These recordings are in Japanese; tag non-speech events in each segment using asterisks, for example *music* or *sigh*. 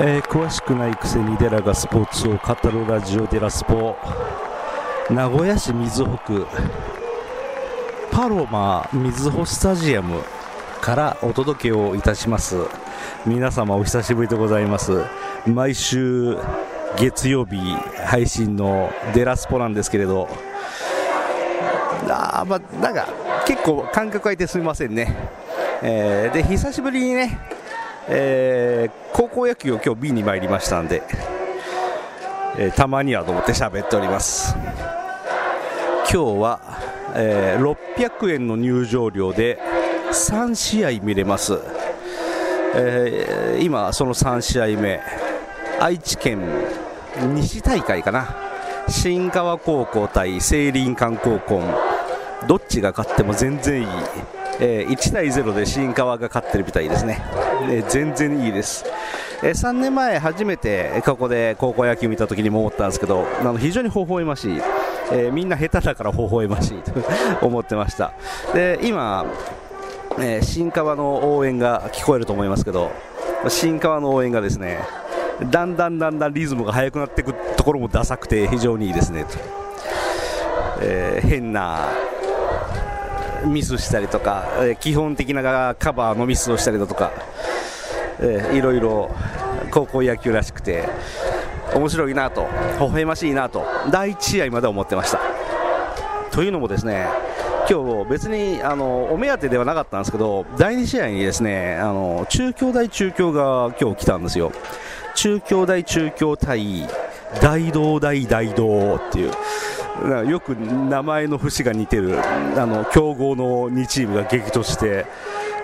えー詳しくないくせにデラがスポーツを語るラジオデラスポ。名古屋市瑞穂区。パロマ瑞穂スタジアムからお届けをいたします。皆様お久しぶりでございます。毎週月曜日配信のデラスポなんですけれど。あまあなんか結構間隔空いてすみませんね、えーで久しぶりにねえー高校野球を今日見に参りましたんで、えーたまにはと思って喋っております。今日は、えー600円の入場料で3試合見れます、えー今その3試合目愛知県西大会かな。新川高校対聖林館高校。どっちが勝っても全然いい、えー1対0で新川が勝ってるみたいですね、え全然いいです、え3年前初めてここで高校野球見た時にも思ったんですけどあの非常に微笑ましい、えーみんな下手だから微笑ましいと *laughs* 思ってました。で今、えー新川の応援が聞こえると思いますけど新川の応援がですねだんだんだんだんリズムが速くなっていくところもダサくて非常にいいですねと、えー変なミスしたりとか、えー基本的なカバーのミスをしたりだとか、えーいろいろ高校野球らしくて面白いなと微笑ましいなと第1試合まで思ってました。というのもですね今日別にあのお目当てではなかったんですけど第2試合にですねあの中京大中京が今日来たんですよ。中京大中京対大道大大道っていうよく名前の節が似てるあの強豪の2チームが激突して、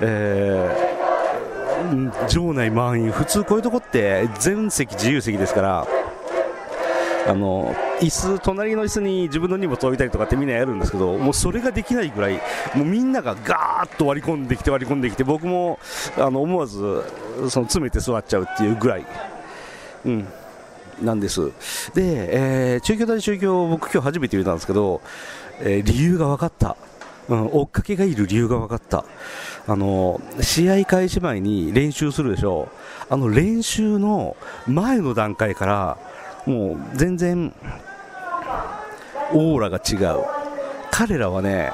えー場内満員普通こういうとこって全席自由席ですからあの椅子隣の椅子に自分の荷物を置いたりとかってみんなやるんですけどもうそれができないぐらいもうみんながガーッと割り込んできて割り込んできて僕もあの思わずその詰めて座っちゃうっていうぐらい、うん、なんです。で、えー中京大中京僕今日初めて見たんですけど、えー理由が分かった、うん、追っかけがいる理由が分かった。あの試合開始前に練習するでしょう。あの練習の前の段階からもう全然オーラが違う。彼らはね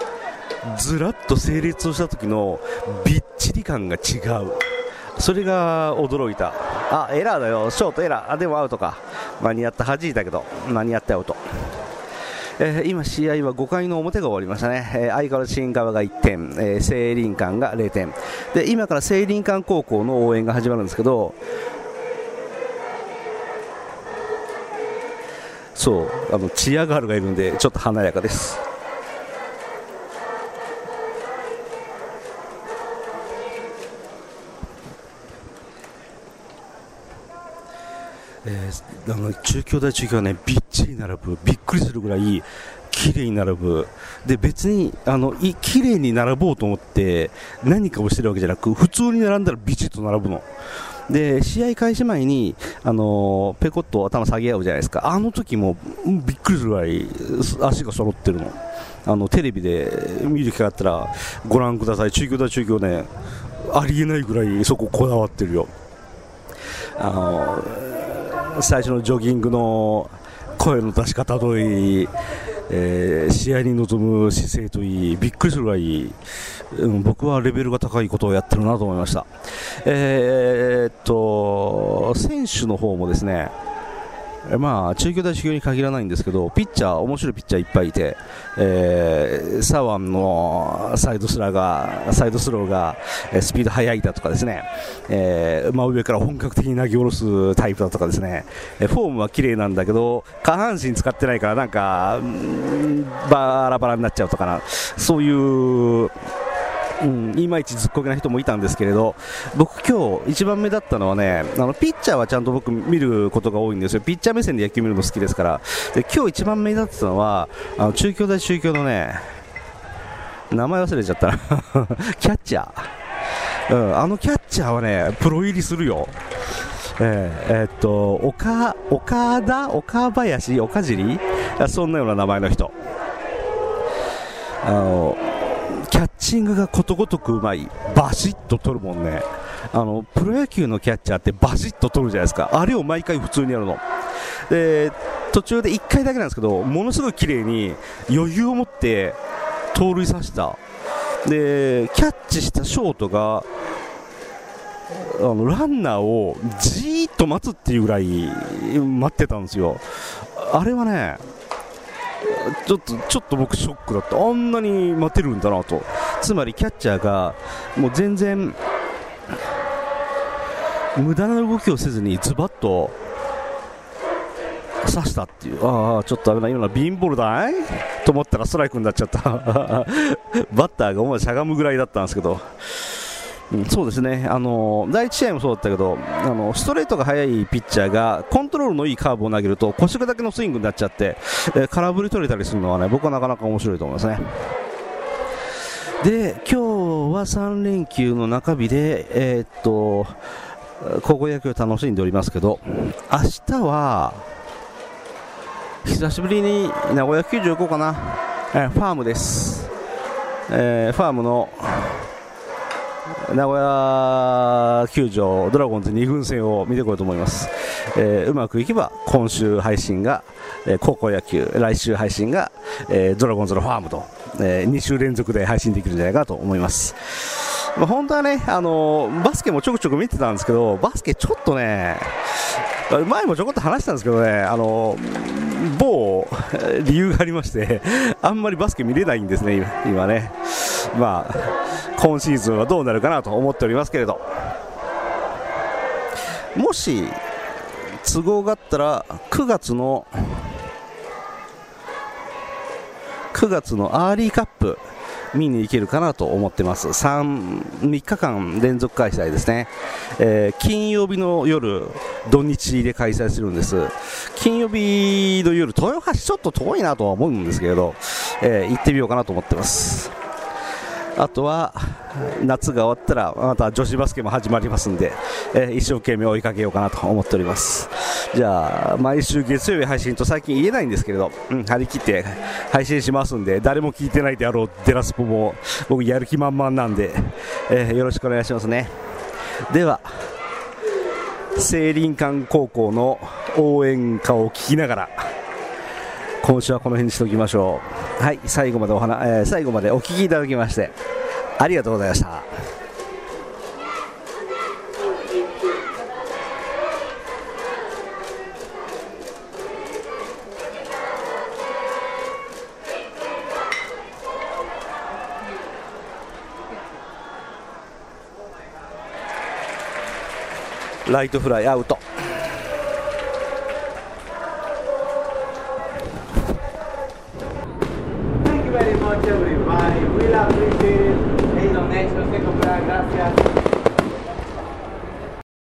ずらっと整列をした時のびっちり感が違う。それが驚いた。あエラーだよ。ショートエラー。あでもアウトか。間に合った弾いたけど間に合ったアウトえー今、試合は5回の表が終わりましたね、えー相変わらず新川が1点、えー、聖林館が0点。で今から聖林館高校の応援が始まるんですけどそうあのチアガールがいるんでちょっと華やかです。えーあの中京大中京はねびっちり並ぶびっくりするぐらい綺麗に並ぶ。で別にあのい綺麗に並ぼうと思って何かをしてるわけじゃなく普通に並んだらビチッと並ぶの。で試合開始前に、あのーペコッと頭下げ合うじゃないですか。あの時もびっくりするぐらい足が揃ってるの。あのテレビで見る機会あったらご覧ください。中京大中京ねありえないぐらいそここだわってるよ。あの最初のジョギングの声の出し方といい、えー試合に臨む姿勢といい、びっくりするぐらい、うん僕はレベルが高いことをやってるなと思いました。えーっと、選手の方もですね、まあ、中京大中京に限らないんですけど、ピッチャー、面白いピッチャーいっぱいいて、えー、左腕のサイドスラーが、サイドスローが、スピード速いだとかですね、えー真上から本格的に投げ下ろすタイプだとかですね、フォームは綺麗なんだけど、下半身使ってないから、なんか、バラバラになっちゃうとかな、そういう、うん、いまいちずっこけな人もいたんですけれど、僕、今日一番目だったのはね、あのピッチャーはちゃんと僕、見ることが多いんですよ、ピッチャー目線で野球見るの好きですから、で今日一番目立ってたのは、あの中京大中京のね、名前忘れちゃったな、*laughs* キャッチャー、うん、あのキャッチャーはね、プロ入りするよ。えーえーっと岡岡田、岡林、岡尻？そんなような名前の人。あのキングがことごとくうまい、バシッと取るもんね、あのプロ野球のキャッチャーってバシッと取るじゃないですか、あれを毎回普通にやるの。で途中で1回だけなんですけど、ものすごい綺麗に余裕を持って盗塁させた、でキャッチしたショートがあのランナーをじーっと待つっていうぐらい待ってたんですよ。あれはねちょっとちょっと僕、ショックだった、あんなに待てるんだなと、つまりキャッチャーがもう全然無駄な動きをせずにズバッと刺したっていう、ああ、ちょっと危ない、今のはビーンボールだ。い *laughs* と思ったらストライクになっちゃった、*laughs* バッターが思わずしゃがむぐらいだったんですけど。うん、そうですね、あの第1試合もそうだったけどあのストレートが速いピッチャーがコントロールのいいカーブを投げると腰だけのスイングになっちゃって、え、空振り取れたりするのはね僕はなかなか面白いと思いますね。で今日は3連休の中日で、えー、っと高校野球を楽しんでおりますけど明日は久しぶりに名古屋球場行こうかな、えー、ファームです、えー、ファームの名古屋球場ドラゴンズ2軍戦を見てこようと思います、えー、うまくいけば今週配信が、えー、高校野球来週配信が、えー、ドラゴンズのファームと、え2週連続で配信できるんじゃないかと思いますまあ、本当はね、あのバスケもちょくちょく見てたんですけど、バスケちょっとね、前もちょこっと話したんですけどね、あの某理由がありまして、あんまりバスケ見れないんですね、今ね。まあ、今シーズンはどうなるかなと思っておりますけれど、もし都合があったら、9月の9月のアーリーカップ見に行けるかなと思ってます。3, 3日間連続開催ですね、えー、金曜日の夜土日で開催するんです。金曜日の夜豊橋ちょっと遠いなとは思うんですけれど、えー、行ってみようかなと思ってます。あとは夏が終わったらまた女子バスケも始まりますんで、えー、一生懸命追いかけようかなと思っております。じゃあ毎週月曜日配信と最近言えないんですけれど、うん、張り切って配信しますんで誰も聞いてないであろうデラスポも僕やる気満々なんで、えー、よろしくお願いしますね。では聖林館高校の応援歌を聞きながら今週はこの辺にしておきましょう。はい最後までお話、えー、最後までお聞きいただきましてありがとうございました。ライトフライアウト。